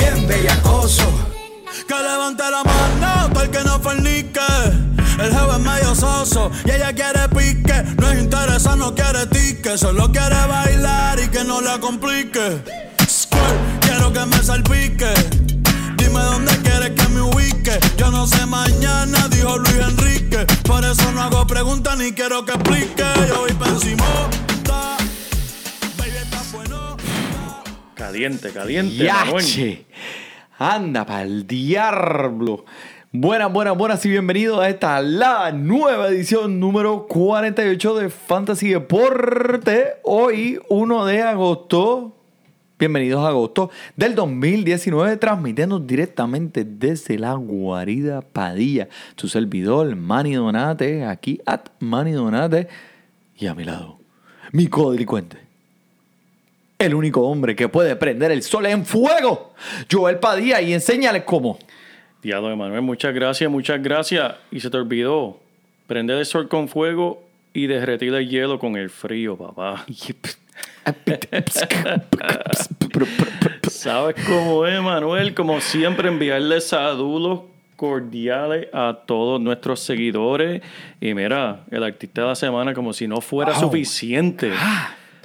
bien bellacoso. Que levante la mano el que no fornique. El jefe es medio soso y ella quiere pique. No es interesa, no quiere tique. Solo quiere bailar y que no la complique. Squirt, quiero que me salpique. Dime dónde quieres que me ubique. Yo no sé mañana, dijo Luis Enrique. Por eso no hago preguntas ni quiero que explique. Yo voy pa' Caliente, caliente. ¡Yache! Anda pa'l diablo. Buenas, buenas, buenas y bienvenidos a esta la nueva edición número 48 de Fantasy Deporte. Hoy, 1 de agosto. Bienvenidos a agosto del 2019, transmitiendo directamente desde la guarida Padilla. Tu servidor, Manny Donate, aquí at Manny Donate. Y a mi lado, mi codelincuente el único hombre que puede prender el sol en fuego. Joel Padilla y enséñales cómo. Diablo, Emanuel, muchas gracias, muchas gracias. Y se te olvidó prender el sol con fuego y derretir el hielo con el frío, papá. ¿Sabes cómo es, Manuel? Como siempre, enviarles saludos cordiales a todos nuestros seguidores. Y mira, el artista de la semana, como si no fuera Wow. suficiente.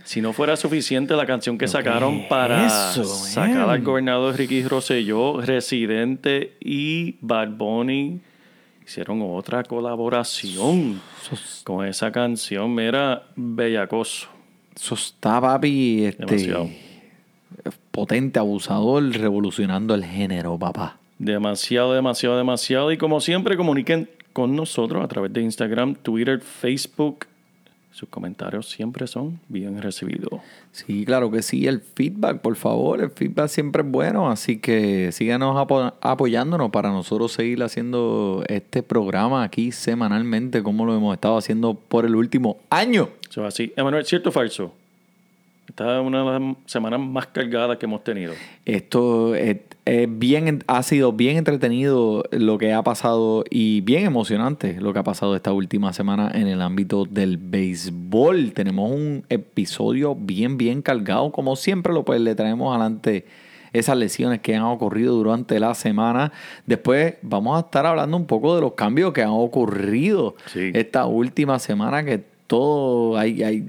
Si no fuera suficiente la canción que sacaron para eso, sacar al gobernador Ricky Rosselló, Residente y Bad Bunny hicieron otra colaboración con esa canción. Mira, Bellacoso. Eso está, papi, este, Demasiado. potente, abusador, revolucionando el género, papá. Demasiado, demasiado, demasiado. Y como siempre, comuniquen con nosotros a través de Instagram, Twitter, Facebook. Sus comentarios siempre son bien recibidos. Sí, claro que sí. El feedback, por favor, el feedback siempre es bueno. Así que síganos apo- apoyándonos para nosotros seguir haciendo este programa aquí semanalmente, como lo hemos estado haciendo por el último año. Eso es así. Emanuel, ¿cierto o falso? Esta es una de las semanas más cargadas que hemos tenido. Esto es, es bien, ha sido bien entretenido lo que ha pasado y bien emocionante lo que ha pasado esta última semana en el ámbito del béisbol. Tenemos un episodio bien, bien cargado. Como siempre, lo, pues, le traemos adelante esas lesiones que han ocurrido durante la semana. Después vamos a estar hablando un poco de los cambios que han ocurrido Sí. esta última semana que todo hay, hay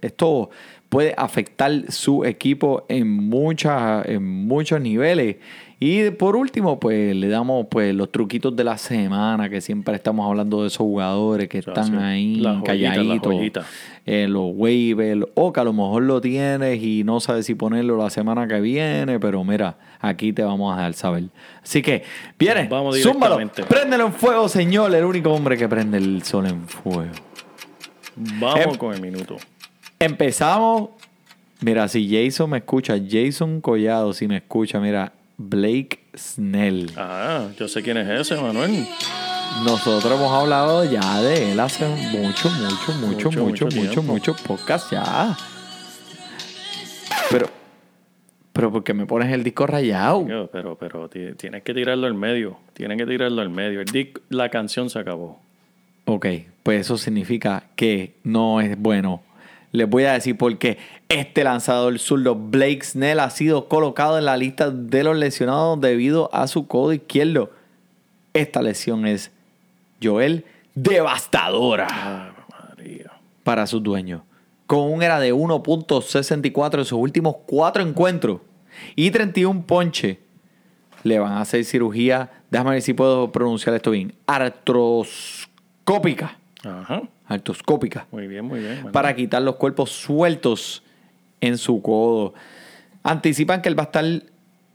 esto puede afectar su equipo en muchas en muchos niveles. Y por último pues le damos pues los truquitos de la semana que siempre estamos hablando de esos jugadores que están ahí calladitos. en los waivers o que a lo mejor lo tienes y no sabes si ponerlo la semana que viene pero mira aquí te vamos a dejar saber. Así que viene Vamos zúmbalo. préndelo en fuego señor el único hombre que prende el sol en fuego. Vamos Em- con el minuto. Empezamos. Mira, si Jason me escucha, Jason Collado, si me escucha, mira, Blake Snell. Ah, yo sé quién es ese, Manuel. Nosotros hemos hablado ya de él hace mucho, mucho, mucho, Mucho, mucho, mucho mucho, podcast ya. Pero, pero ¿por qué me pones el disco rayado? Pero, pero ti- tienes que tirarlo al medio. Tienes que tirarlo al medio. El disc- la canción se acabó. Ok, pues eso significa que no es bueno. Les voy a decir por qué. Este lanzador zurdo Blake Snell ha sido colocado en la lista de los lesionados debido a su codo izquierdo. Esta lesión es, Joel, devastadora María. para sus dueños. Con un era de 1.64 en sus últimos cuatro encuentros y 31 ponches, le van a hacer cirugía, déjame ver si puedo pronunciar esto bien, artroscópica. Ajá. Artroscópica. Muy bien, muy bien. Para quitar los cuerpos sueltos en su codo. Anticipan que él va a estar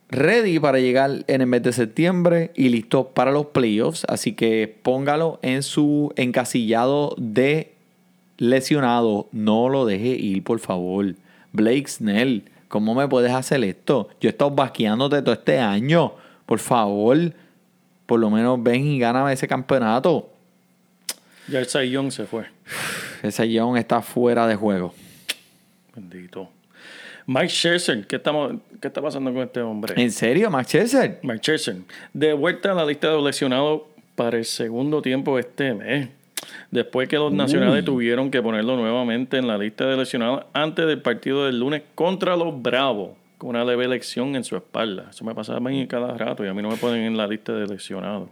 ready para llegar en el mes de septiembre y listo para los playoffs. Así que póngalo en su encasillado de lesionado. No lo deje ir, por favor. Blake Snell, ¿cómo me puedes hacer esto? Yo he estado basqueándote todo este año. Por favor, por lo menos ven y gáname ese campeonato. Ya el Young se fue. Ese Young está fuera de juego. Bendito. Mike Scherzer, ¿qué, estamos, ¿qué está pasando con este hombre? ¿En serio, Max Scherzer? Mike Scherzer, de vuelta a la lista de lesionados para el segundo tiempo este mes. Después que los nacionales tuvieron que ponerlo nuevamente en la lista de lesionados antes del partido del lunes contra los Bravos, con una leve lesión en su espalda. Eso me pasa a mí cada rato y a mí no me ponen en la lista de lesionados.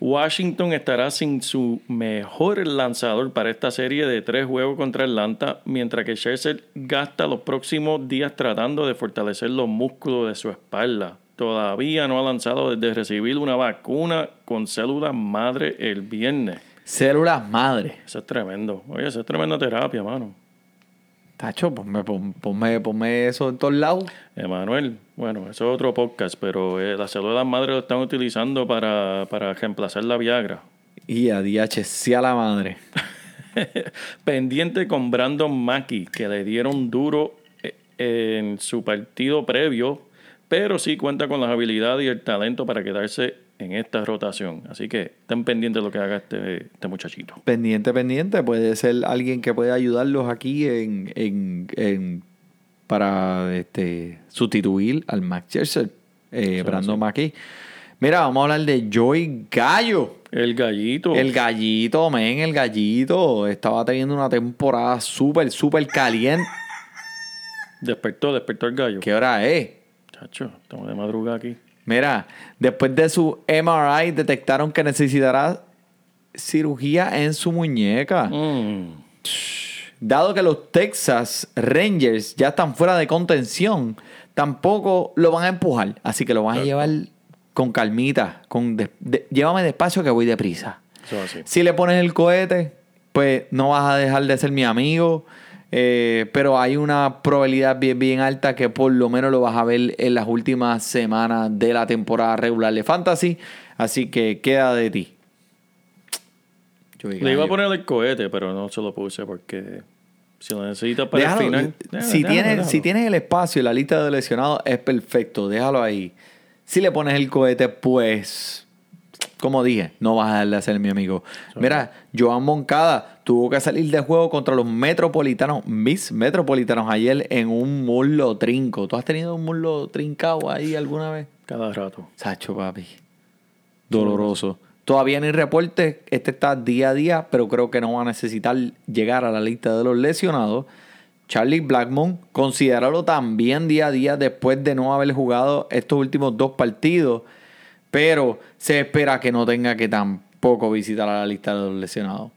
Washington estará sin su mejor lanzador para esta serie de tres juegos contra Atlanta, mientras que Scherzer gasta los próximos días tratando de fortalecer los músculos de su espalda. Todavía no ha lanzado desde recibir una vacuna con células madre el viernes. Células madre. Eso es tremendo. Oye, eso es tremenda terapia, mano. Tacho, ponme, pon- ponme, ponme eso en todos lados. Emanuel, bueno, eso es otro podcast, pero eh, las células madre lo están utilizando para, para reemplazar la Viagra. Y a DH, sí a la madre. Pendiente con Brandon Mackey, que le dieron duro eh, en su partido previo, pero sí cuenta con las habilidades y el talento para quedarse en esta rotación. Así que estén pendientes de lo que haga este, este muchachito. Pendiente, pendiente. Puede ser alguien que pueda ayudarlos aquí en, en, en- para este, sustituir al Max Scherzer, eh, Brandon McKee. Mira, vamos a hablar de Joey Gallo. El gallito. El gallito, men, el gallito. Estaba teniendo una temporada súper, súper caliente. Despertó, despertó el gallo. ¿Qué hora es? Chacho, estamos de madrugada aquí. Mira, después de su MRI detectaron que necesitará cirugía en su muñeca. Mm. Dado que los Texas Rangers ya están fuera de contención, tampoco lo van a empujar. Así que lo van a llevar con calmita. Con de- de- llévame despacio que voy deprisa. Si le pones el cohete, pues no vas a dejar de ser mi amigo. Eh, pero hay una probabilidad bien, bien alta que por lo menos lo vas a ver en las últimas semanas de la temporada regular de Fantasy. Así que queda de ti. Yo Le iba a poner el cohete, pero no se lo puse porque si lo necesitas para Déjalo, el final. si, déjalo, tienes, si tienes el espacio y la lista de lesionados, es perfecto. Déjalo ahí. Si le pones el cohete, pues, como dije, no vas a dejar de ser mi amigo. Mira, Joan Moncada tuvo que salir de juego contra los metropolitanos, mis metropolitanos, ayer en un muslo trinco. ¿Tú has tenido un muslo trincado ahí alguna vez? Cada rato. Sacho, papi. Doloroso. Todavía ni reporte. Este está día a día, pero creo que no va a necesitar llegar a la lista de los lesionados. Charlie Blackmon, considéralo también día a día después de no haber jugado estos últimos dos partidos. Pero se espera que no tenga que tampoco visitar a la lista de los lesionados.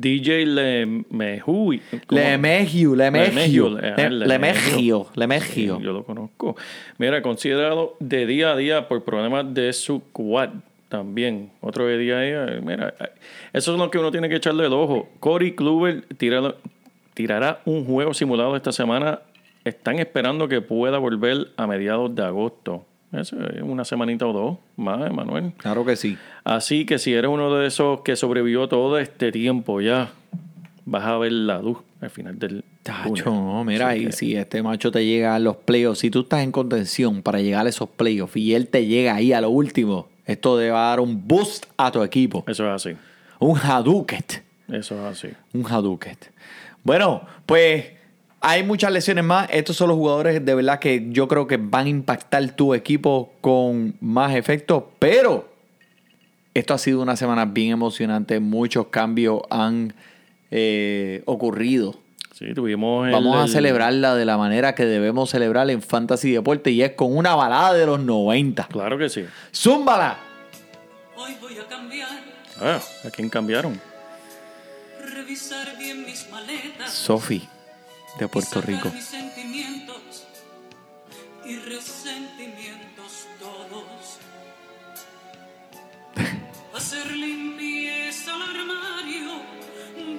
DJ Lemehui. ¿cómo? Lemegio, Lemegio. Lemegio, Le- Lemegio. Yo lo conozco. Mira, considerado de día a día por problemas de su quad también. Otro de día a día. Mira, eso es lo que uno tiene que echarle el ojo. Corey Kluber tira- tirará un juego simulado esta semana. Están esperando que pueda volver a mediados de agosto. Eso es una semanita o dos más, Manuel. Claro que sí. Así que si eres uno de esos que sobrevivió todo este tiempo ya, vas a ver la luz al final del. Tacho, no, mira, Así y que- si este macho te llega a los playoffs, si tú estás en contención para llegar a esos playoffs y él te llega ahí a lo último, esto te va a dar un boost a tu equipo. Eso es así. Un Hadouket. Eso es así. Un Hadouket. Bueno, pues hay muchas lesiones más. Estos son los jugadores de verdad que yo creo que van a impactar tu equipo con más efecto, pero esto ha sido una semana bien emocionante. Muchos cambios han eh, ocurrido. Sí, tuvimos el- Vamos a el- celebrarla de la manera que debemos celebrar en Fantasy Deporte y es con una balada de los 90. Claro que sí. ¡Zúmbala! Hoy voy a cambiar, Ah, ¿a quién cambiaron? revisar bien mis maletas. Sofi, de Puerto Rico. Mis sentimientos y resentimientos todos. Hacer limpieza al armario,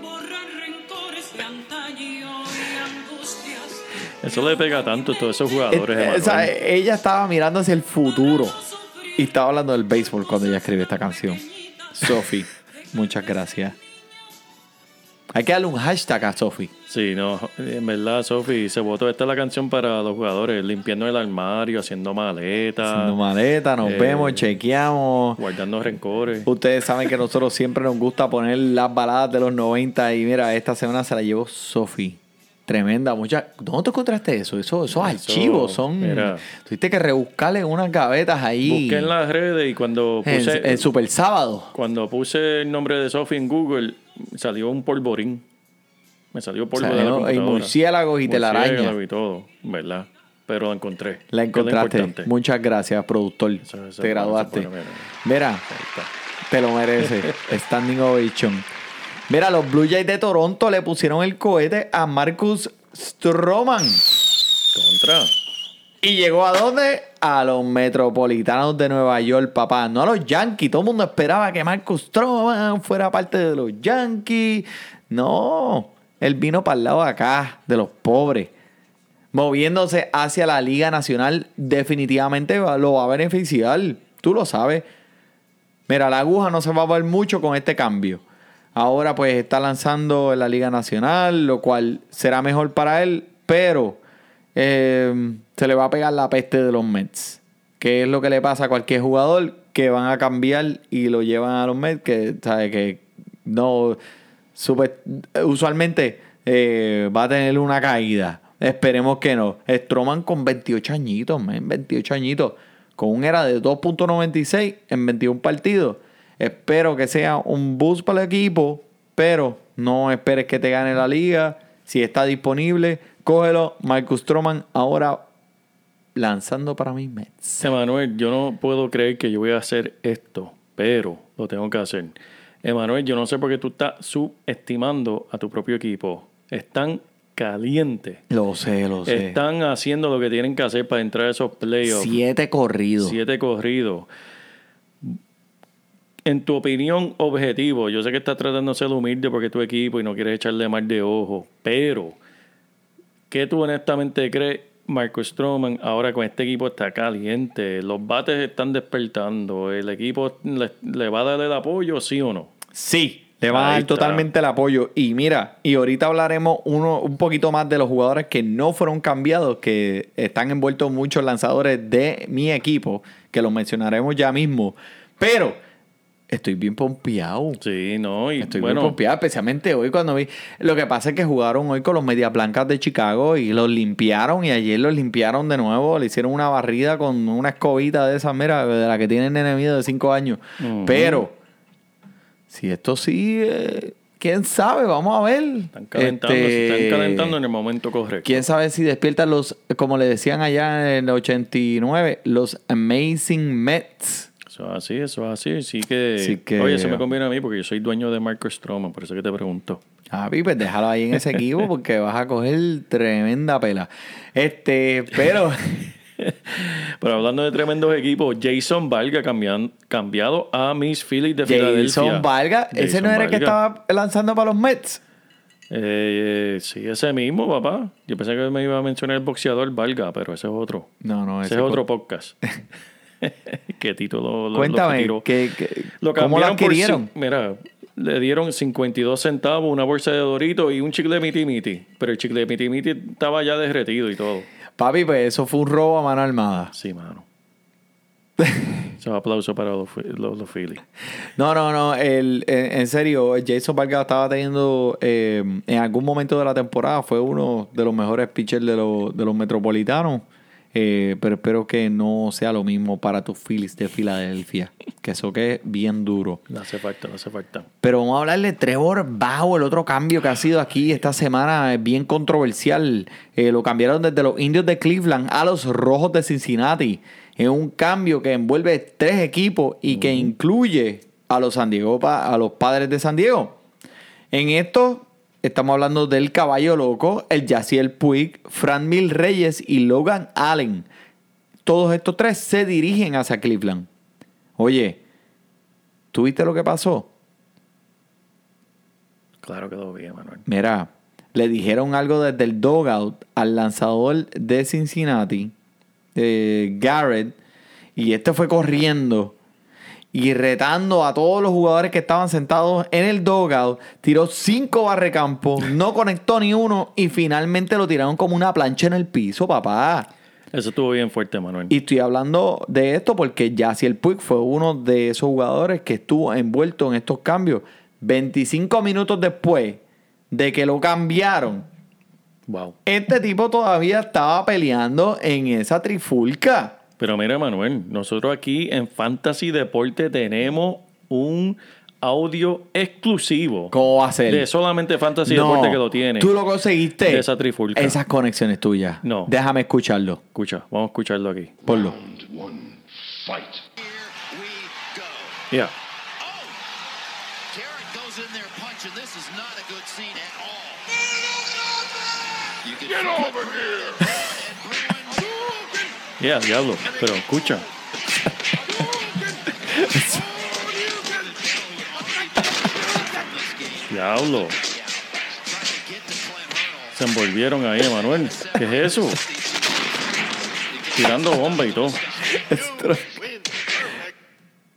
borrar rencores de antaño y angustias. Eso le pega tanto a todos esos jugadores. Eh, eh, Emanuel. o sea, ella estaba mirando hacia el futuro y estaba hablando del béisbol cuando ella escribió esta canción. Sofi, muchas gracias. Hay que darle un hashtag a Sofi. Sí, no, en verdad, Sofi, se votó. Esta es la canción para los jugadores, limpiando el armario, haciendo maletas, Haciendo maleta, nos eh, vemos, chequeamos. guardando rencores. Ustedes saben que nosotros siempre nos gusta poner las baladas de los 90 y mira, esta semana se la llevó Sofi. Tremenda, mucha. ¿Dónde tú encontraste eso? Eso, esos archivos son. mira. Tuviste que rebuscarle unas gavetas ahí. Busqué en las redes y cuando puse, en Super Sábado. cuando puse el nombre de Sofi en Google, salió un polvorín. Me salió polvo de la Salió- y murciélagos y telaraña. Murciélago y todo, ¿verdad? Pero la encontré. La encontraste. Muchas gracias, productor. Eso- eso Te graduaste. mira. Te lo merece. Standing ovation. Mira, los Blue Jays de Toronto le pusieron el cohete a Marcus Stroman. Contra. ¿Y llegó a dónde? A los Metropolitanos de Nueva York, papá. No a los Yankees. Todo el mundo esperaba que Marcus Stroman fuera parte de los Yankees. No. Él vino para el lado de acá, de los pobres. Moviéndose hacia la Liga Nacional, definitivamente va- lo va a beneficiar. Tú lo sabes. Mira, la aguja no se va a ver mucho con este cambio. Ahora pues está lanzando en la Liga Nacional, lo cual será mejor para él, pero eh, se le va a pegar la peste de los Mets. Que es lo que le pasa a cualquier jugador que van a cambiar y lo llevan a los Mets, que sabe que no usualmente eh, va a tener una caída. Esperemos que no. Stroman con 28 añitos, men, 28 añitos. Con un era de 2.96 en 21 partidos. Espero que sea un boost para el equipo, pero no esperes que te gane la liga. Si está disponible, cógelo. Marcus Stroman ahora lanzando para mis Mets. Emanuel, yo no puedo creer que yo voy a hacer esto, pero lo tengo que hacer. Emanuel, yo no sé por qué tú estás subestimando a tu propio equipo. Están calientes. Lo sé, lo sé. Están haciendo lo que tienen que hacer para entrar a esos playoffs. Siete corridos. Siete corridos. En tu opinión, objetivo, yo sé que estás tratando de ser humilde porque es tu equipo y no quieres echarle mal de ojo, pero ¿qué tú honestamente crees? Marco Stroman ahora con este equipo está caliente, los bates están despertando, el equipo le, le va a dar el apoyo, sí o no. Sí, le va a dar está. totalmente el apoyo. Y mira, y ahorita hablaremos uno, un poquito más de los jugadores que no fueron cambiados, que están envueltos muchos lanzadores de mi equipo, que los mencionaremos ya mismo. Pero estoy bien pompeado. Sí, no, y Estoy bueno, bien pompeado, especialmente hoy cuando vi. Lo que pasa es que jugaron hoy con los Medias Blancas de Chicago y los limpiaron y ayer los limpiaron de nuevo. Le hicieron una barrida con una escobita de esas, mira, de la que tienen enemigo de 5 años. Pero, si esto sigue, quién sabe, vamos a ver. están calentando, se Este, están calentando en el momento correcto. Quién sabe si despiertan los, como le decían allá en el 89, los Amazing Mets. Eso es así, eso es así. Así que, Oye, eso me conviene a mí porque yo soy dueño de Marco Stroman, por eso que te pregunto. Ah, pues déjalo ahí en ese equipo porque vas a coger tremenda pela. Este, pero Pero hablando de tremendos equipos, Jason Valga cambian- cambiado a Miss Phillies de Filadelfia. Jason Vargas, ese Jason no era el que estaba lanzando para los Mets. Eh, sí, ese mismo, papá. Yo pensé que me iba a mencionar el boxeador Valga, pero ese es otro. No, no, ese ese es otro podcast. ¿Qué título lo, lo Cuéntame, tiró? ¿qué, qué- Lo ¿cómo lo por adquirieron? Mira, le dieron 52 centavos, una bolsa de Dorito y un chicle de miti miti. Pero el chicle de miti miti estaba ya derretido y todo. Papi, pues eso fue un robo a mano armada. Sí, mano. So, aplauso para los, los Phillies. No, no, no. El, en, en serio, Jason Vargas estaba teniendo eh, en algún momento de la temporada, fue uno de los mejores pitchers de, los- de los metropolitanos. Eh, pero espero que no sea lo mismo para tus Phillies de Filadelfia. Que eso que es bien duro. Le hace falta, le hace falta. Pero vamos a hablar de Trevor Bauer, el otro cambio que ha sido aquí esta semana es bien controversial. Eh, lo cambiaron desde los indios de Cleveland a los rojos de Cincinnati. Es un cambio que envuelve tres equipos y que incluye a los San Diego, a los padres de San Diego. En esto estamos hablando del caballo loco, el Yaciel Puig, Fran Mil Reyes y Logan Allen. Todos estos tres se dirigen hacia Cleveland. Oye, ¿tú viste lo que pasó? Claro que lo vi, Manuel. Mira, le dijeron algo desde el dogout al lanzador de Cincinnati, eh, Garrett, y este fue corriendo. Y retando a todos los jugadores que estaban sentados en el dugout. Tiró cinco barrecampos, no conectó ni uno y finalmente lo tiraron como una plancha en el piso, papá. Eso estuvo bien fuerte, Manuel. Y estoy hablando de esto porque Yaciel Puig fue uno de esos jugadores que estuvo envuelto en estos cambios. 25 minutos después de que lo cambiaron, Wow. este tipo todavía estaba peleando en esa trifulca. Pero mira, Manuel, nosotros aquí en Fantasy Deporte tenemos un audio exclusivo ¿Cómo va a ser? de solamente Fantasy No, Deporte que lo tiene. Tú lo conseguiste. De esa trifulca. Esas conexiones tuyas. No. Déjame escucharlo. Escucha, vamos a escucharlo aquí. Ponlo. Ya. Garrett goes in there punching. Ya, diablo. Pero escucha. Diablo. Se envolvieron ahí, Manuel. ¿Qué es eso? Tirando bomba y todo.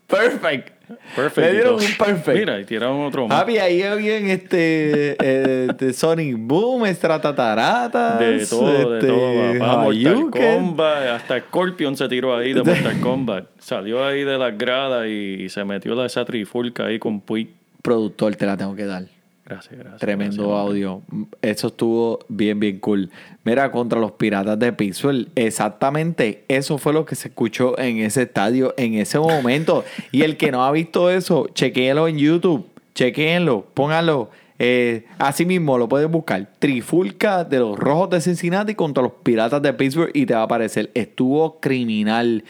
Perfect. Perfect. Le dieron un perfect. Mira, y tiraron otro más. Papi, ahí bien este eh, de Sonic Boom, Estratataratas. De todo, de este, todo, papá. Mortal. Kombat, hasta Scorpion se tiró ahí de Mortal Kombat. Salió ahí de las gradas y se metió la esa trifulca ahí con Puig. Productor, te la tengo que dar. Gracias, gracias. Tremendo gracias, audio. Eso estuvo bien, bien cool. Mira, contra los piratas de Pittsburgh, exactamente eso fue lo que se escuchó en ese estadio en ese momento. y el que no ha visto eso, chequéelo en YouTube, chequéenlo, pónganlo. Eh, así mismo lo puedes buscar. Trifulca de los Rojos de Cincinnati contra los Piratas de Pittsburgh y te va a aparecer. Estuvo criminal.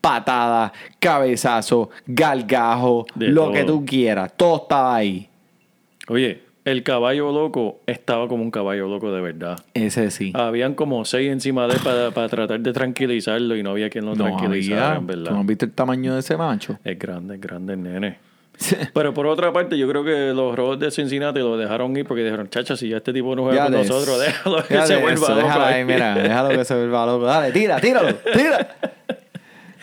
Patada, cabezazo, galgajo, De lo todo. que tú quieras. Todo estaba ahí. Oye, el caballo loco estaba como un caballo loco de verdad. Ese sí. Habían como seis encima de él para, para tratar de tranquilizarlo y no había quien lo No tranquilizara, había. en verdad. ¿Tú no has visto el tamaño de ese macho? Es grande, es grande el nene. Pero por otra parte, yo creo que los robots de Cincinnati lo dejaron ir porque dijeron, chacha, si ya este tipo no juega con nosotros, déjalo que se vuelva eso, loco. déjalo ahí". mira, déjalo que se vuelva loco. Dale, tira, tíralo, tira.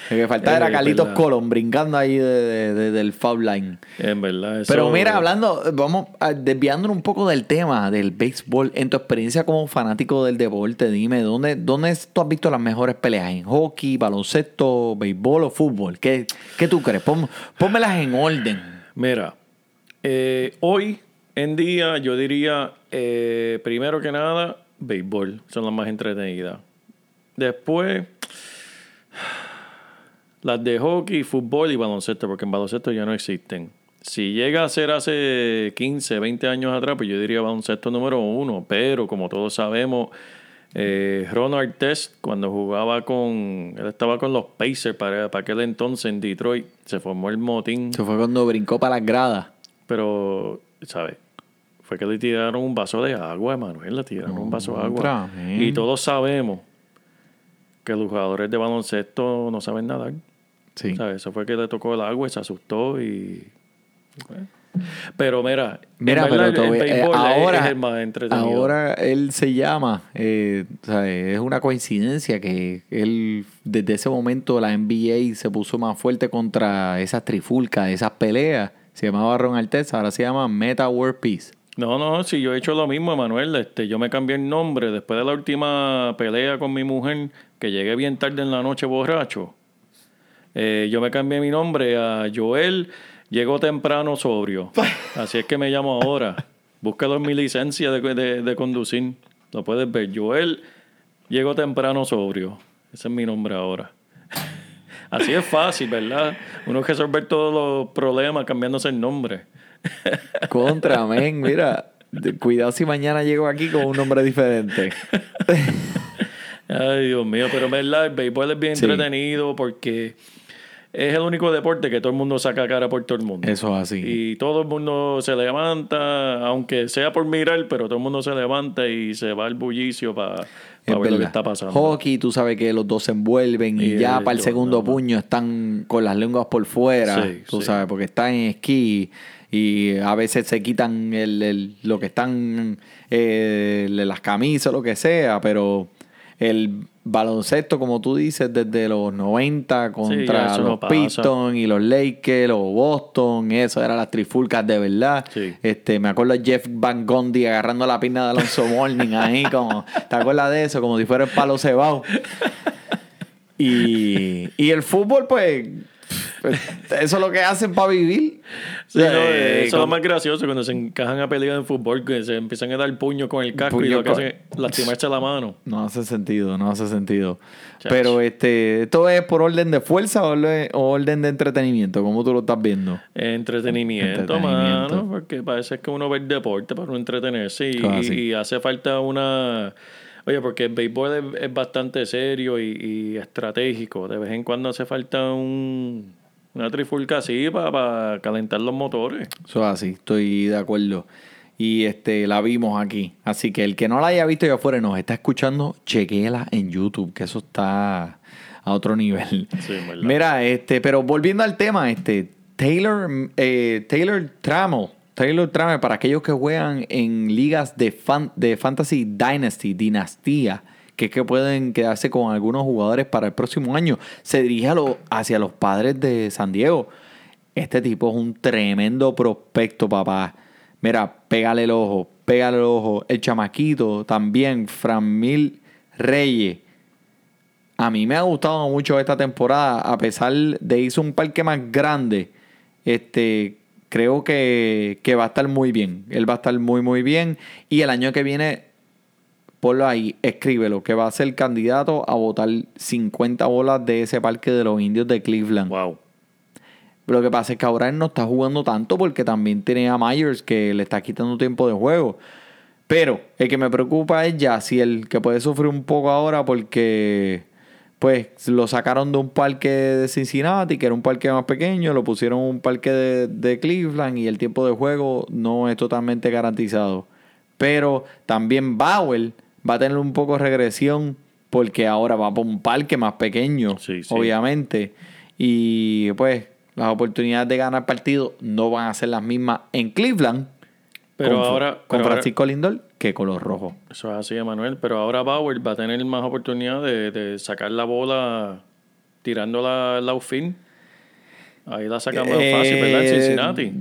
Lo que faltaba Es era Carlitos. Colón brincando ahí de- de- de- del foul line. En verdad, eso... Pero mira, hablando, vamos a- desviándonos un poco del tema del béisbol, en tu experiencia como fanático del deporte, dime, ¿dónde, dónde tú has visto las mejores peleas? ¿En hockey, baloncesto, béisbol o fútbol? ¿Qué, qué tú crees? Pon- pónmelas en orden. Mira, eh, hoy en día yo diría, eh, primero que nada, béisbol. Son las más entretenidas. Después, las de hockey, fútbol y baloncesto, porque en baloncesto ya no existen. Si llega a ser hace 15, 20 años atrás, pues yo diría baloncesto número uno. Pero como todos sabemos, eh, Ron Artest, cuando jugaba con. Él estaba con los Pacers para, para aquel entonces en Detroit. Se formó el motín. Eso fue cuando brincó para las gradas. Pero, ¿sabes? Fue que le tiraron un vaso de agua, Manuel. Le tiraron un vaso de agua. Y todos sabemos que los jugadores de baloncesto no saben nadar. Sí. ¿Sabes? Eso fue que le tocó el agua y se asustó y... Pero mira, Mira, pero el voy- eh, ahora, es el más entretenido. ahora él se llama, eh, ¿sabes? es una coincidencia que él desde ese momento la NBA se puso más fuerte contra esas trifulcas, esas peleas. Se llamaba Ron Artest, ahora se llama Meta World Peace. No, no, si yo he hecho lo mismo, Manuel. Este, yo me cambié el nombre después de la última pelea con mi mujer, que llegué bien tarde en la noche borracho. Eh, yo me cambié mi nombre a Joel, llegó temprano sobrio. Así es que me llamo ahora. Búscalo en mi licencia de, de- de conducir. Lo puedes ver. Joel, llegó temprano sobrio. Ese es mi nombre ahora. Así es fácil, ¿verdad? Uno resolver todos los problemas cambiándose el nombre. Contra, men, mira. Cuidado si mañana llego aquí con un nombre diferente. Ay, Dios mío, pero verdad el béisbol es bien Sí. entretenido porque es el único deporte que todo el mundo saca cara por todo el mundo. Eso es así. Y todo el mundo se levanta, aunque sea por mirar, pero todo el mundo se levanta y se va al bullicio para ver lo que está pasando. Hockey, tú sabes que los dos se envuelven y Y ya para el segundo puño están con las lenguas por fuera, Sí, tú sí. sabes, porque están en esquí y a veces se quitan el, el- lo que están, eh, las camisas, lo que sea, pero el baloncesto, como tú dices, desde los 90 contra los. Pistons y los Lakers o Boston, eso eran las trifulcas de verdad. Sí. Este, me acuerdo de Jeff Van Gundy agarrando la pierna de Alonso Morning ahí, como, ¿te acuerdas de eso? Como si fuera el palo cebado. Y, y el fútbol, pues, pues, eso es lo que hacen para vivir. Sí, no, Eh, eso es lo como- más gracioso cuando se encajan a pelear en fútbol, que se empiezan a dar puño con el casco y lo que con- hacen es lastimarse la mano. No hace sentido, no hace sentido. Pero este, ¿esto es por orden de fuerza o orde- o orden de entretenimiento? ¿Cómo tú lo estás viendo? Entretenimiento, Entretenimiento. mano, porque parece que uno ve el deporte para no entretenerse y, Ah, sí. y hace falta una... Oye, porque el béisbol es, es bastante serio y, y estratégico. De vez en cuando hace falta un, una trifulca así para calentar los motores. Eso es así, estoy de acuerdo. Y este, la vimos aquí. Así que el que no la haya visto allá afuera y nos está escuchando, chequéela en YouTube, que eso está a otro nivel. Sí. Mira, este, pero volviendo al tema, este, Taylor, eh, Taylor Trammell, Taylor Trammell, para aquellos que juegan en ligas de, fan- de Fantasy Dynasty, Dinastía, que que pueden quedarse con algunos jugadores para el próximo año, se dirige lo- hacia los padres de San Diego. Este tipo es un tremendo prospecto, papá. Mira, pégale el ojo, pégale el ojo. El chamaquito también, Framil Reyes. A mí me ha gustado mucho esta temporada, a pesar de hizo un parque más grande. Este, creo que, que va a estar muy bien. Él va a estar muy, muy bien. Y el año que viene, ponlo ahí, escríbelo, que va a ser candidato a votar 50 bolas de ese parque de los indios de Cleveland. Wow. Lo que pasa es que ahora él no está jugando tanto porque también tiene a Myers que le está quitando tiempo de juego. Pero el que me preocupa es ya si el que puede sufrir un poco ahora porque pues lo sacaron de un parque de Cincinnati, que era un parque más pequeño, lo pusieron en un parque de, de Cleveland y el tiempo de juego no es totalmente garantizado. Pero también Bauer va a tener un poco de regresión porque ahora va por un parque más pequeño, Sí, sí. obviamente. Y pues las oportunidades de ganar partido no van a ser las mismas en Cleveland Pero con, ahora... con pero ahora- Francisco Lindor que con los rojos. Eso es así, Emanuel. Pero ahora Bauer va a tener más oportunidad de, de sacar la bola tirándola al outfield. Ahí la saca más fácil, ¿verdad? En Eh, Cincinnati.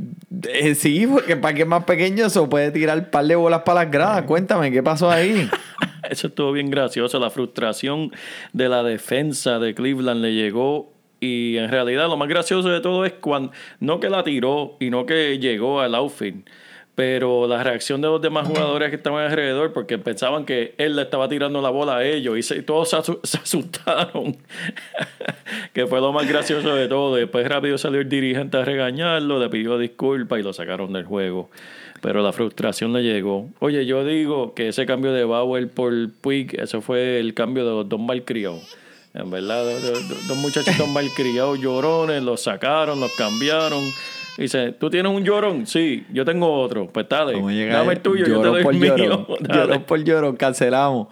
Eh, sí, porque el parque más pequeño se puede tirar un par de bolas para las gradas. Cuéntame, ¿qué pasó ahí? Eso estuvo bien gracioso. La frustración de la defensa de Cleveland le llegó. Y en realidad lo más gracioso de todo es cuando no que la tiró y no que llegó al outfield. Pero la reacción de los demás jugadores que estaban alrededor, porque pensaban que él le estaba tirando la bola a ellos y se- todos se, asu- se asustaron. que fue lo más gracioso de todo. Después rápido salió el dirigente a regañarlo, le pidió disculpas y lo sacaron del juego. Pero la frustración le llegó. Oye, yo digo que ese cambio de Bauer por Puig, eso fue el cambio de los dos malcriados. En verdad, dos, dos- dos muchachitos malcriados llorones, los sacaron, los cambiaron. Dice, ¿tú tienes un llorón? Sí, yo tengo otro. Pues dale, dame el tuyo, yo te doy el mío. Llorón por llorón, cancelamos.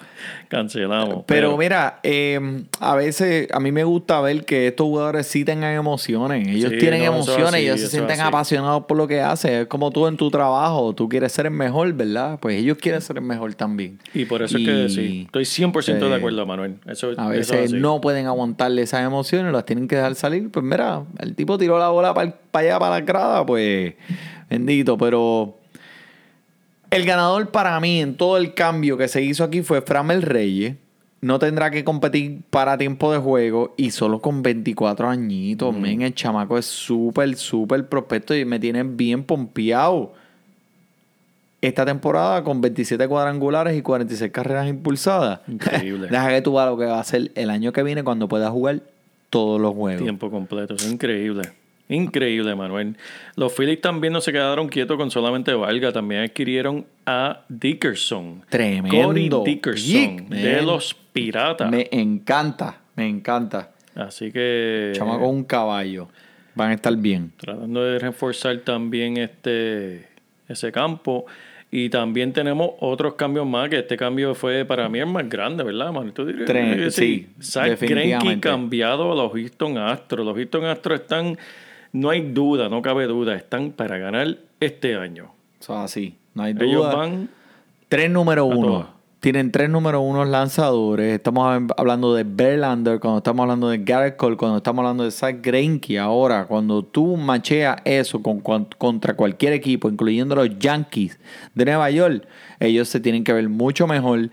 Cancelamos. Pero mira, eh, a veces a mí me gusta ver que estos jugadores sí tengan emociones. Ellos Sí, tienen no, emociones, así, ellos se sienten así. apasionados por lo que hacen. Es como tú en tu trabajo, tú quieres ser el mejor, ¿verdad? Pues ellos quieren ser el mejor también. Y por eso es que sí, estoy 100% de Sí. acuerdo, Manuel. Eso, A veces no pueden aguantarle esas emociones, las tienen que dejar salir. Pues mira, el tipo tiró la bola para allá, para la grada, pues bendito. Pero el ganador para mí en todo el cambio que se hizo aquí fue Framel Reyes. No tendrá que competir para tiempo de juego y solo con 24 añitos. Men, el chamaco es súper, súper prospecto y me tiene bien pompeado. Esta temporada con 27 cuadrangulares y 46 carreras impulsadas. Increíble. Deja que tú veas lo que va a hacer el año que viene cuando pueda jugar todos los juegos. Tiempo completo, es increíble. Increíble, Manuel. Los Phillies también no se quedaron quietos con solamente Valga, también adquirieron a Dickerson. Tremendo. Corey Dickerson, Yick, de los Piratas. Me encanta, me encanta. Así que Chamaco un caballo. Van a estar bien. tratando de reforzar también este ese campo. Y también tenemos otros cambios más, que este cambio fue para mí el más grande, ¿verdad, Manuel? ¿Tú dirías Tre- que sí, Zach Greinke cambiado a los Houston Astros. Los Houston Astros están, no hay duda, no cabe duda, están para ganar este año. Eso es así. No hay Ellos duda. van Tres número uno. Tienen tres número unos lanzadores. Estamos hab- hablando de Verlander, cuando estamos hablando de Garrett Cole, cuando estamos hablando de Zach Greinke. Ahora, cuando tú macheas eso con, contra cualquier equipo, incluyendo los Yankees de Nueva York, ellos se tienen que ver mucho mejor.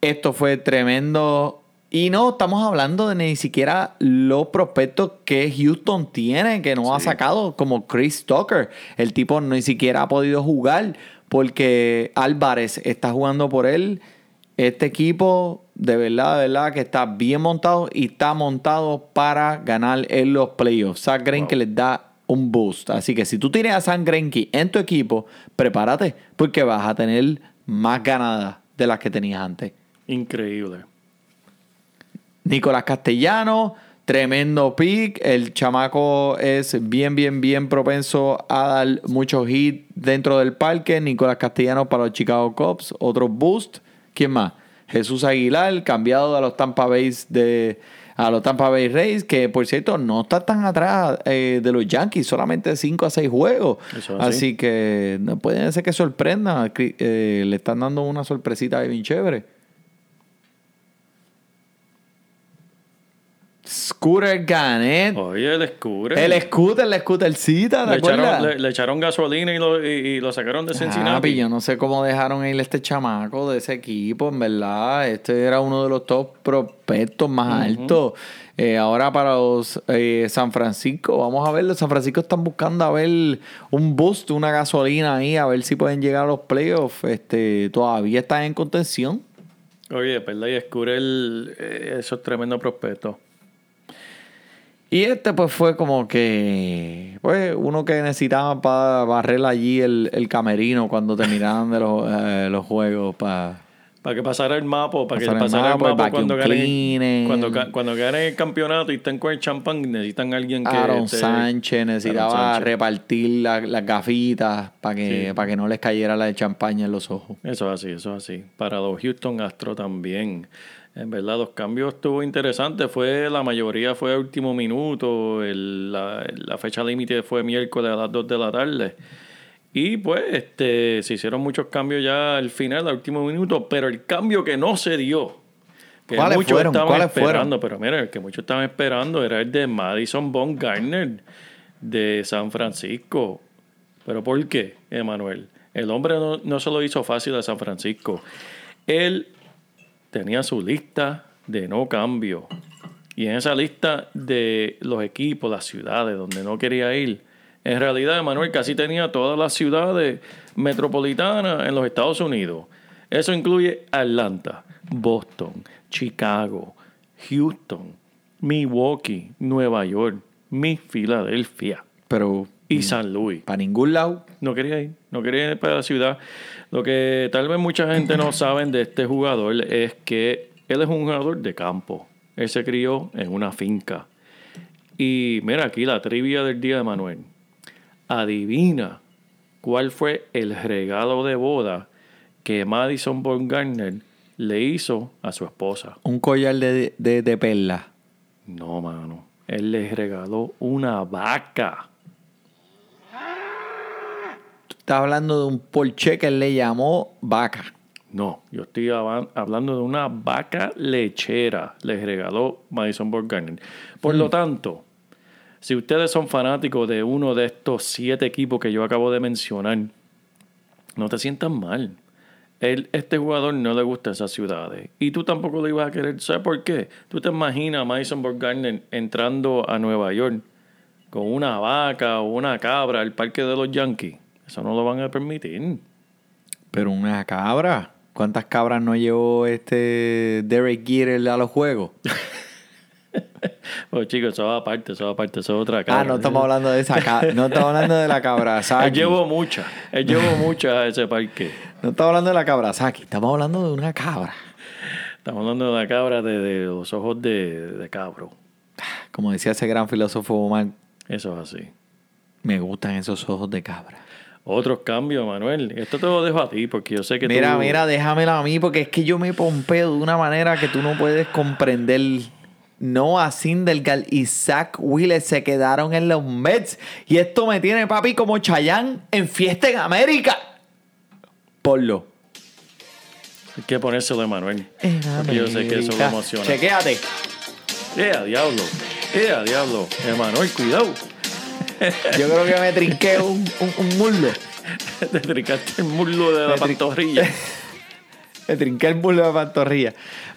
Esto fue tremendo. Y no estamos hablando de ni siquiera los prospectos que Houston tiene, que no ha sacado, como Chris Tucker. El tipo ni siquiera ha podido jugar porque Álvarez está jugando por él. Este equipo, de verdad, de verdad, que está bien montado y está montado para ganar en los playoffs. Zach Greinke les da un boost. Así que si tú tienes a Zach Greinke en tu equipo, prepárate porque vas a tener más ganadas de las que tenías antes. Increíble. Nicolás Castellano, tremendo pick. El chamaco es bien, bien, bien propenso a dar muchos hits dentro del parque. Nicolás Castellano para los Chicago Cubs, otro boost. ¿Quién más? Jesús Aguilar, cambiado a los Tampa Bay de a los Tampa Bay Rays, que por cierto no está tan atrás eh, de los Yankees, solamente 5 a 6 juegos. Eso así. que no puede ser que sorprenda. Eh, le están dando una sorpresita bien chévere. Scooter Gannett. Oye, el Scooter. El scooter, la scootercita, ¿te le echaron, le, le echaron gasolina y lo, y, y lo sacaron de Ah, Cincinnati. pi, yo no sé cómo dejaron ir este chamaco de ese equipo, en verdad. Este era uno de los top prospectos más altos. Eh, ahora para los eh, San Francisco, vamos a ver, los San Francisco están buscando a ver un boost, una gasolina ahí, a ver si pueden llegar a los playoffs. Este, todavía están en contención. Oye, ¿verdad? Y Scooter, eh, eso es tremendo prospecto. Y este pues fue como que pues uno que necesitaba para barrer allí el, el camerino cuando terminaran de los, eh, los juegos para Para que pasara el mapa, para que Pasar pasara el mapa, el mapa cuando ganen, cuando, cuando ganen el campeonato y estén con el champán, necesitan a alguien que... Aaron esté- Sánchez Aaron necesitaba Sánchez. repartir la- las gafitas para que, Sí. para que no les cayera la de champaña en los ojos. Eso es así, eso es así. Para los Houston Astros también. En verdad, los cambios estuvo interesantes. Fue, la mayoría fue a último minuto. El- la, la fecha límite fue miércoles a las 2 de la tarde. Y pues, este, se hicieron muchos cambios ya al final, al último minuto. Pero el cambio que no se dio. Que ¿Cuáles muchos fueron? estaban ¿Cuáles fueron? esperando, pero mira, el que muchos estaban esperando era el de Madison Bumgarner de San Francisco. ¿Pero por qué, Emanuel? El hombre no, no se lo hizo fácil a San Francisco. Él tenía su lista de no cambio. Y en esa lista de los equipos, las ciudades donde no quería ir, en realidad Emanuel casi tenía todas las ciudades metropolitanas en los Estados Unidos. Eso incluye Atlanta, Boston, Chicago, Houston, Milwaukee, Nueva York, mi Filadelfia Pero y San Luis. para ningún lado. No quería ir, no quería ir para la ciudad. Lo que tal vez mucha gente no sabe de este jugador es que él es un jugador de campo. Él se crió en una finca. Y mira aquí la trivia del día de Manuel. Adivina cuál fue el regalo de boda que Madison Bumgarner le hizo a su esposa. Un collar de, de, de perla. No, mano. Él le regaló una vaca. Estás hablando de un Porsche que él le llamó vaca. No, yo estoy hab- hablando de una vaca lechera. Les regaló Madison Bumgarner. Por lo tanto, si ustedes son fanáticos de uno de estos siete equipos que yo acabo de mencionar, no te sientas mal. Él, este jugador no le gusta esas ciudades. Y tú tampoco le ibas a querer. ¿Sabes por qué? Tú te imaginas a Madison Bumgarner entrando a Nueva York con una vaca o una cabra al parque de los Yankees. Eso no lo van a permitir. Pero una cabra. ¿Cuántas cabras no llevó este Derek Jeter a los juegos? Pues chicos, eso va aparte, eso va aparte, eso es otra Ah, cabra. no estamos hablando de esa cabra. No estamos hablando de la cabra Él llevó muchas, él llevó muchas a ese parque. No estamos hablando de la cabra Saki. Estamos hablando de una cabra. Estamos hablando de la cabra de, de los ojos de, de cabro. Como decía ese gran filósofo Omar, Eso es así. me gustan esos ojos de cabra. Otros cambios, Manuel. Esto te lo dejo a ti porque yo sé que Mira, tú... mira, déjamela a mí porque es que yo me pompeo de una manera que tú no puedes comprender. Noah Sindelgal y Zach Wheeler se quedaron en los Mets. Y esto me tiene, papi, como Chayán en Fiesta en América. Ponlo. Hay que ponérselo de Manuel. Porque yo sé que eso lo emociona. Chequéate. ¡Eh, a diablo! ¡Eh, a diablo! Emanuel, cuidado. Yo creo que me trinqué un, un, un muslo. Te trincaste el muslo de la Me trin- pantorrilla. Me trinqué el muslo de pantorrilla.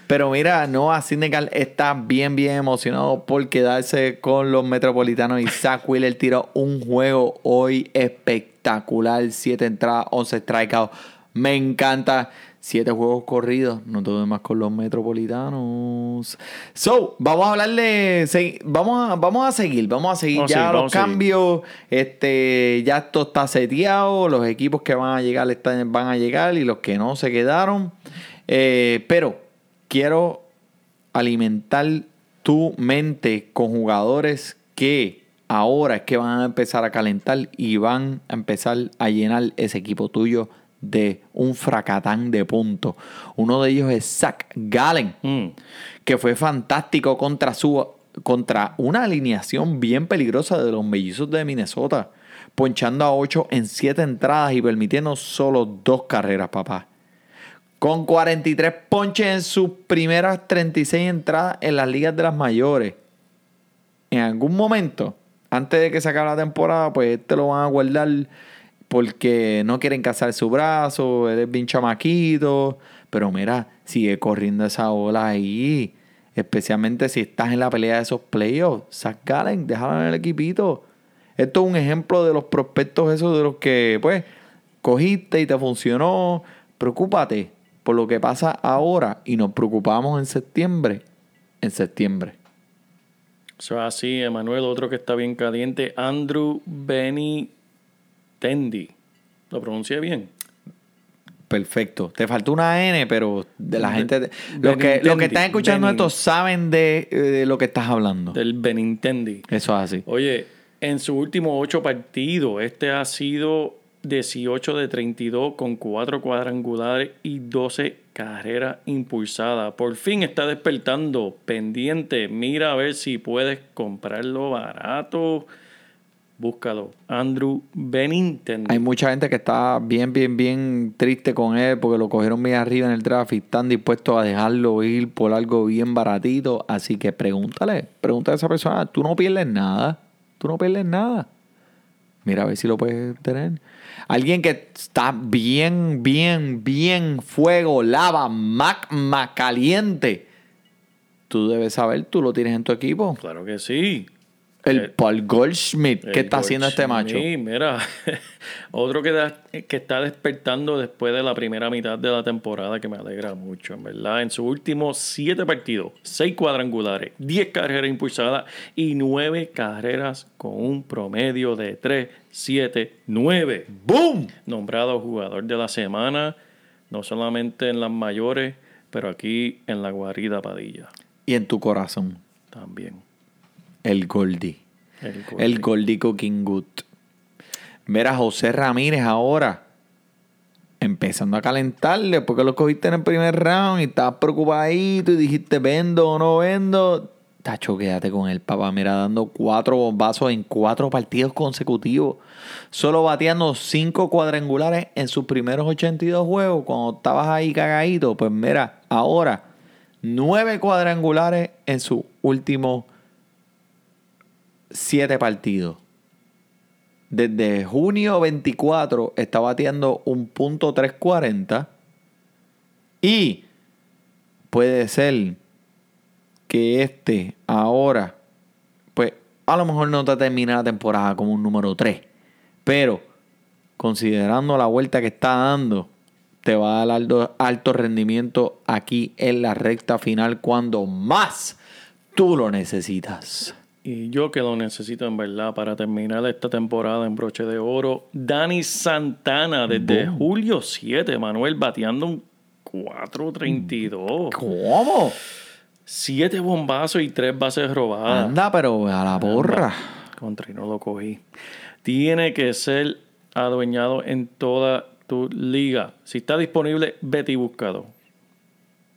Pero mira, Noah Syndergaard está bien, bien emocionado por quedarse con los Metropolitanos y Zach Wheeler tiró un juego hoy espectacular. Siete entradas, 11 strikeouts. Me encanta. Siete juegos corridos. No todo más con los Metropolitanos. So, vamos a hablarle. Vamos a, vamos a seguir. Vamos a seguir ya los cambios. Este, ya esto está seteado. Los equipos que van a llegar están, van a llegar y los que no se quedaron. Eh, pero quiero alimentar tu mente con jugadores que ahora es que van a empezar a calentar y van a empezar a llenar ese equipo tuyo de un fracatán de puntos. Uno de ellos es Zach Gallen Mm. que fue fantástico contra su contra una alineación bien peligrosa de los mellizos de Minnesota, ponchando a 8 en 7 entradas y permitiendo solo dos carreras, papá. Con 43 ponches en sus primeras 36 entradas en las ligas de las mayores. En algún momento, antes de que se acabe la temporada, pues te lo van a guardar porque no quieren cazar su brazo, eres bien chamaquito. Pero mira, sigue corriendo esa ola ahí. Especialmente si estás en la pelea de esos playoffs. Zach Gallen, déjalo en el equipito. Esto es un ejemplo de los prospectos esos de los que, pues, cogiste y te funcionó. Preocúpate por lo que pasa ahora y nos preocupamos en septiembre. En septiembre. Eso es así, Emanuel. Otro que está bien caliente, Andrew Benitendi. ¿Lo pronuncié bien? Perfecto. Te faltó una N, pero de la gente. de Los que, los que están escuchando Benin. esto saben de, eh, de lo que estás hablando. Del Benintendi. Eso es así. Oye, en sus últimos ocho partidos, este ha sido 18 de 32 con cuatro cuadrangulares y 12 carreras impulsadas. Por fin está despertando. Pendiente. Mira a ver si puedes comprarlo barato. Búscalo. Andrew Benintendi. Hay mucha gente que está bien, bien, bien triste con él porque lo cogieron bien arriba en el draft y están dispuestos a dejarlo ir por algo bien baratito. Así que pregúntale, pregúntale a esa persona. Tú no pierdes nada. Tú no pierdes nada. Mira a ver si lo puedes tener. Alguien que está bien, bien, bien fuego, lava, magma, caliente. Tú debes saber, tú lo tienes en tu equipo. Claro que sí. El Eh, Paul Goldschmidt. ¿Qué está haciendo este macho? Goldschmidt, Mira, otro que, da- que está despertando después de la primera mitad de la temporada que me alegra mucho, en verdad. En sus últimos siete partidos, seis cuadrangulares, 10 carreras impulsadas y nueve carreras con un promedio de 3, 7, 9. ¡Boom! Nombrado jugador de la semana, no solamente en las mayores, pero aquí en la guarida Padilla Y en tu corazón, también. El Goldie. El, El Goldie Cooking Good. Mira, José Ramírez ahora empezando a calentarle porque lo cogiste en el primer round y estabas preocupadito y dijiste vendo o no vendo. Tacho, quédate con el papá. Mira, dando cuatro bombazos en cuatro partidos consecutivos. Solo bateando cinco cuadrangulares en sus primeros 82 juegos. Cuando estabas ahí cagadito, pues mira, ahora nueve cuadrangulares en sus últimos siete partidos. Desde junio 24 está bateando un punto 340 y puede ser que este ahora, pues a lo mejor no te termina la temporada como un número 3, pero considerando la vuelta que está dando, te va a dar alto, alto rendimiento aquí en la recta final cuando más tú lo necesitas. Y yo que lo necesito en verdad para terminar esta temporada en broche de oro. Dani Santana desde Boom. julio 7, Manuel bateando un 4.32. ¿Cómo? Siete bombazos y tres bases robadas. Anda, pero a la porra. Contra y no lo cogí. Tiene que ser adueñado en toda tu liga. Si está disponible, vete y búscalo.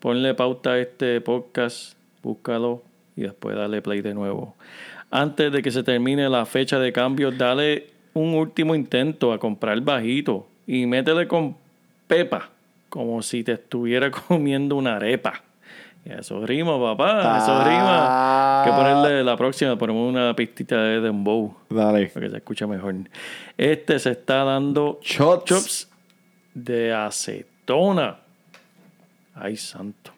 Ponle pauta a este podcast, búscalo y después dale play de nuevo. Antes de que se termine la fecha de cambio, dale un último intento a comprar bajito y métele con Pepa como si te estuviera comiendo una arepa. Eso rima, papá, eso rima. Ah. Hay que ponerle la próxima, ponemos una pistita de dembow Dale. para que se escuche mejor. Este se está dando Shots. chops de acetona. Ay, santo.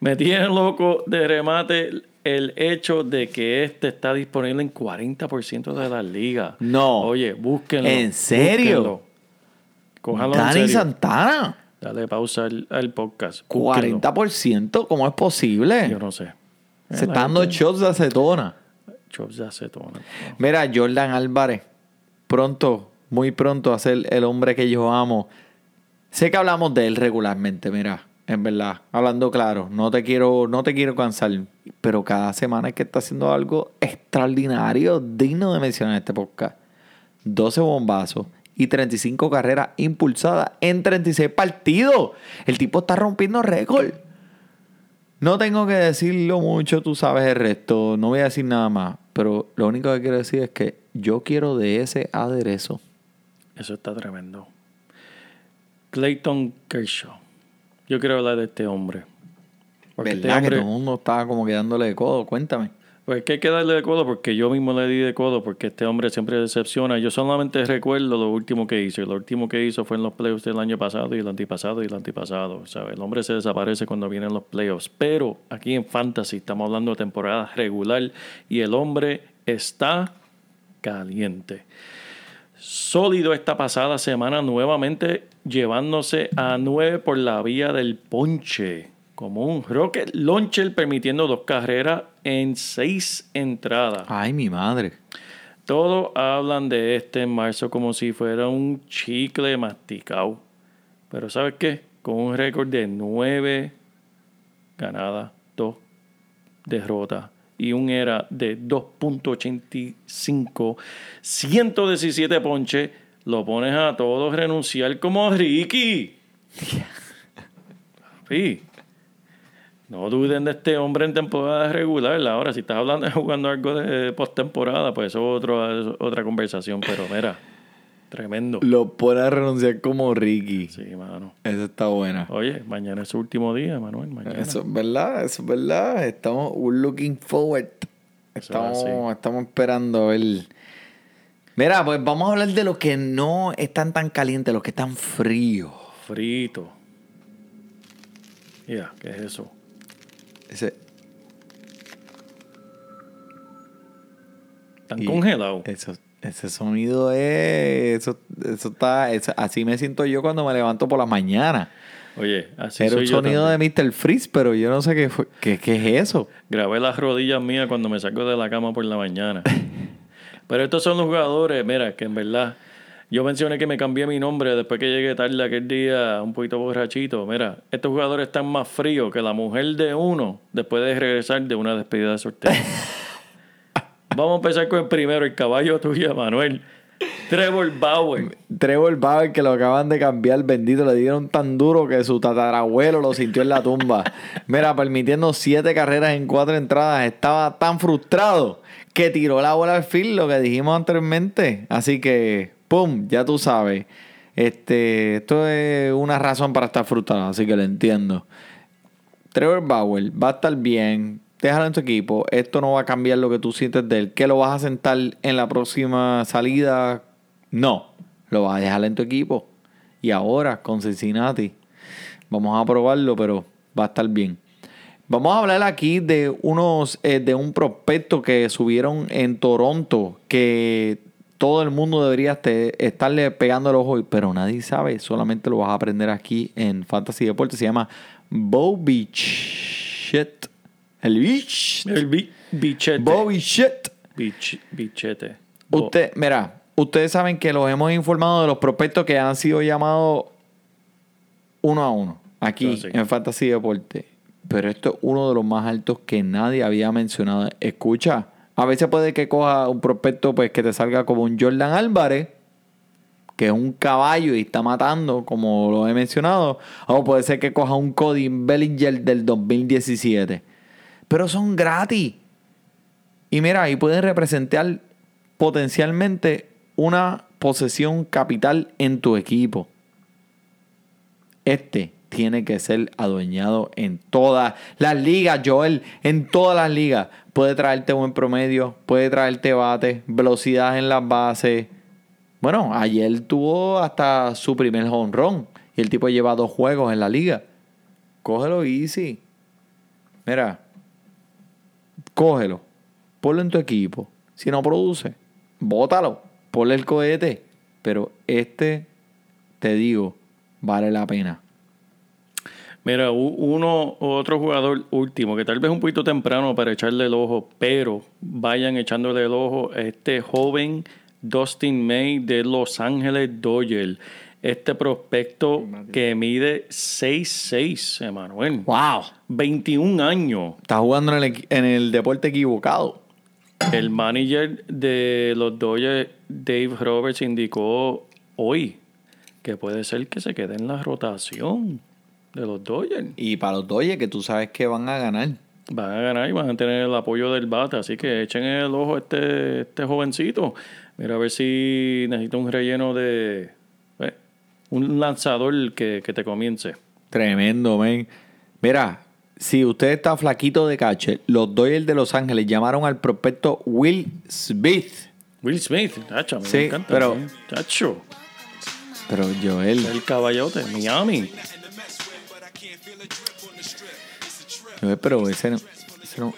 Me tiene loco de remate el hecho de que este está disponible en 40% de las ligas. No. Oye, búsquenlo. ¿En serio? búsquenlo. Cójanlo en Dani serio. Santana. Dale pausa al, al podcast. Búsquenlo. 40%, ¿cómo es posible? Yo no sé. Se está dando shots de acetona. Chops de acetona. Mira, Jordan Álvarez, pronto, muy pronto, a ser el hombre que yo amo. Sé que hablamos de él regularmente, mira, en verdad, hablando claro, no te quiero, no te quiero cansar, pero cada semana es que está haciendo algo extraordinario, digno de mencionar en este podcast. 12 bombazos y 35 carreras impulsadas en 36 partidos. El tipo está rompiendo récord. No tengo que decirlo mucho, tú sabes el resto. No voy a decir nada más. Pero lo único que quiero decir es que yo quiero de ese aderezo. Eso está tremendo. Clayton Kershaw. Yo quiero hablar de este hombre. Porque este ¿Verdad que hombre, todo el mundo estaba como quedándole de codo? Cuéntame. pues es que hay que darle de codo porque yo mismo le di de codo porque este hombre siempre decepciona. Yo solamente recuerdo lo último que hizo. Y Lo último que hizo fue en los playoffs del año pasado y el antipasado y el antipasado. ¿sabes? El hombre se desaparece cuando vienen los playoffs. Pero aquí en Fantasy estamos hablando de temporada regular y el hombre está caliente. Sólido esta pasada semana nuevamente llevándose a 9 por la vía del ponche. Como un rocket launcher permitiendo dos carreras en seis entradas. Ay, mi madre. Todos hablan de este en marzo como si fuera un chicle masticado. Pero ¿sabes qué? Con un récord de 9 ganadas, 2 derrotas y un era de 2.85, 117 ponches, lo pones a todos renunciar como Ricky. Sí. No duden de este hombre en temporada regular. Ahora, si estás hablando jugando algo de postemporada, pues eso es otro- es otra conversación. Pero mira, tremendo. Lo pone a renunciar como Ricky. Sí, mano. Eso está buena. Oye, mañana es su último día, Manuel. Mañana. Eso es verdad, eso es verdad. Estamos looking forward. es Estamos, estamos esperando a ver. Mira, pues vamos a hablar de los que no están tan calientes, los que están fríos. Frito. Mira, ¿qué es eso? Ese, Están congelados. eso, ese sonido es. Eso, eso está. eso- así me siento yo cuando me levanto por la mañana. Oye, así Era un sonido de Mr. Freeze, pero yo no sé qué, fue- qué, qué es eso. Grabé las rodillas mías cuando me saco de la cama por la mañana. Pero estos son los jugadores, mira, que en verdad. Yo mencioné que me cambié mi nombre después que llegué tarde aquel día, un poquito borrachito. Mira, estos jugadores están más fríos que la mujer de uno después de regresar de una despedida de sorteo. Vamos a empezar con el primero, el caballo tuyo, Manuel. Trevor Bauer. Trevor Bauer, que lo acaban de cambiar, bendito, le dieron tan duro que su tatarabuelo lo sintió en la tumba. Mira, permitiendo siete carreras en cuatro entradas, estaba tan frustrado que tiró la bola al field, lo que dijimos anteriormente. Así que, ¡pum! Ya tú sabes. Este, esto es una razón para estar frustrado, así que lo entiendo. Trevor Bauer va a estar bien. Déjalo en tu equipo. Esto no va a cambiar lo que tú sientes de él. ¿Que lo vas a sentar en la próxima salida? No. Lo vas a dejar en tu equipo. Y ahora con Cincinnati. Vamos a probarlo, pero va a estar bien. Vamos a hablar aquí de unos eh, de un prospecto que subieron en Toronto que todo el mundo debería este- estarle pegando el ojo, pero nadie sabe, solamente lo vas a aprender aquí en Fantasy Deportes. Se llama Bo Bichette. El Bich. El bi- bichete. Bo Bichette. Bich- bichete. Bo- Usted, mira, ustedes saben que los hemos informado de los prospectos que han sido llamados uno a uno aquí sí. en Fantasy Deporte. Pero esto es uno de los más altos que nadie había mencionado. Escucha, a veces puede que coja un prospecto pues que te salga como un Jordan Álvarez, que es un caballo y está matando, como lo he mencionado. O puede ser que coja un Cody Bellinger del 2017. Pero son gratis. Y mira, ahí pueden representar potencialmente una posesión capital en tu equipo. Este tiene que ser adueñado en todas las ligas, Joel, en todas las ligas. Puede traerte buen promedio, puede traerte bate, velocidad en las bases. Bueno, ayer tuvo hasta su primer home run y el tipo lleva dos juegos en la liga. Cógelo easy. Mira, cógelo, ponlo en tu equipo. Si no produce, bótalo, ponle el cohete. Pero este, te digo, vale la pena. Mira, u- uno otro jugador último, que tal vez un poquito temprano para echarle el ojo, pero vayan echándole el ojo a este joven Dustin May de Los Ángeles Dodgers. Este prospecto que mide 6'6, Emanuel. ¡Wow! 21 años. Está jugando en el, en el deporte equivocado. El manager de los Dodgers, Dave Roberts, indicó hoy que puede ser que se quede en la rotación de los Dodgers. Y para los Dodgers, que tú sabes que van a ganar. Van a ganar y van a tener el apoyo del bate. Así que echen el ojo a este, este jovencito. Mira a ver si necesita un relleno de. eh, un lanzador que, que te comience. Tremendo, men. Mira, si usted está flaquito de cache, los Dodgers de Los Ángeles llamaron al prospecto Will Smith. Will Smith, tacho, Sí, me encanta. pero- sí. Tacho, Pero Joel, el caballote, Miami. Pero ese no, ese no,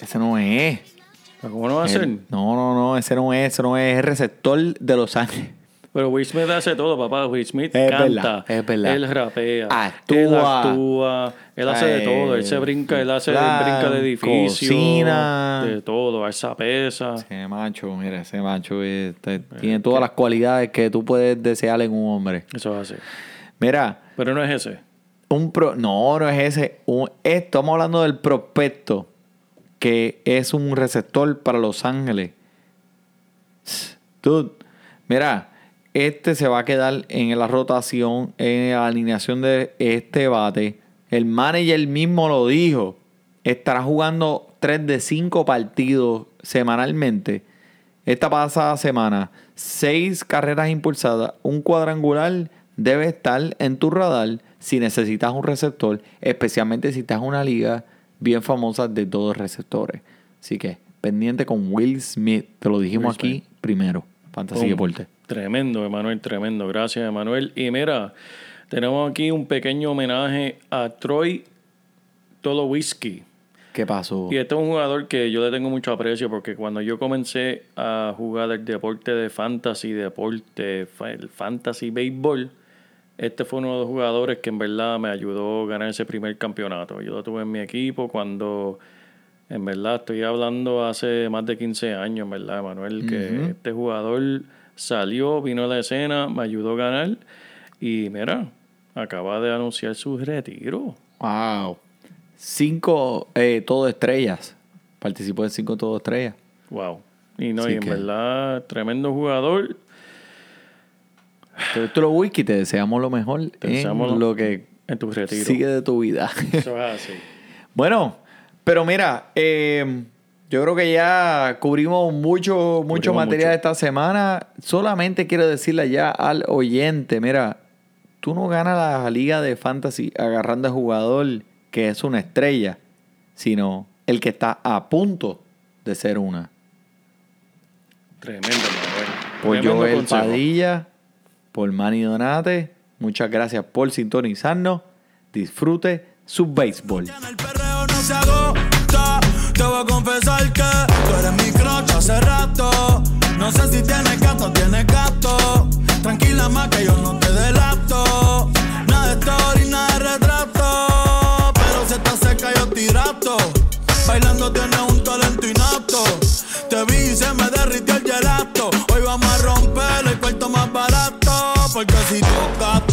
ese no es. Pero ¿Cómo no va a ser? El- no, no, no, ese no es, ese no es el receptor de Los Ángeles. Pero Will Smith hace todo, papá. Will Smith Es canta, verdad, es verdad. él rapea, Actúa. él actúa, él hace de todo. Él se brinca, él hace plan, brinca de edificio, cocina. de todo, alza pesa. Ese macho, mira, ese macho este, tiene todas las cualidades que tú puedes desear en un hombre. Eso es así. Mira, Pero no es ese. Un pro, no, no es ese. Estamos hablando del prospecto que es un receptor para Los Ángeles. Dude, mira, este se va a quedar en la rotación, en la alineación de este bate. El manager mismo lo dijo. Estará jugando 3 de 5 partidos semanalmente. Esta pasada semana, 6 carreras impulsadas, un cuadrangular debe estar en tu radar si necesitas un receptor, especialmente si estás en una liga bien famosa de todos receptores. Así que pendiente con Will Smith, te lo dijimos aquí primero. Fantasy Pum. Deporte. Tremendo, Emanuel, tremendo. Gracias, Emanuel. Y mira, tenemos aquí un pequeño homenaje a Troy Tolowisky. ¿Qué pasó? Y este es un jugador que yo le tengo mucho aprecio porque cuando yo comencé a jugar el deporte de fantasy, deporte, el fantasy béisbol, este fue uno de los jugadores que en verdad me ayudó a ganar ese primer campeonato. Yo lo tuve en mi equipo cuando, en verdad, estoy hablando hace más de 15 años, en verdad, Manuel, que este jugador salió, vino a la escena, me ayudó a ganar y mira, acaba de anunciar su retiro. Wow. Cinco eh, todo estrellas. Participó en cinco todo estrellas. Wow. Y no, y en que- verdad, tremendo jugador. Wiki, te deseamos lo mejor Te en deseamos lo que en tu retiro. sigue de tu vida. Eso es así. bueno, pero mira, eh, yo creo que ya cubrimos mucho, mucho Cubrimos material mucho. esta semana. Solamente quiero decirle ya al oyente, mira, tú no ganas la liga de fantasy agarrando al jugador que es una estrella, sino el que está a punto de ser una. Tremendo, Manuel. Por Tremendo Joel consejo. Padilla, por Manny Donate. Muchas gracias por sintonizarnos. Disfrute su béisbol. Te voy a confesar que tú eres mi crush hace rato. No sé si tienes gato o tienes gato. Tranquila más que yo no te delato. Nada de story, nada de retrato. Pero si estás seca yo tirato. Bailando tienes un talento inapto. Te vi y se me si tú estás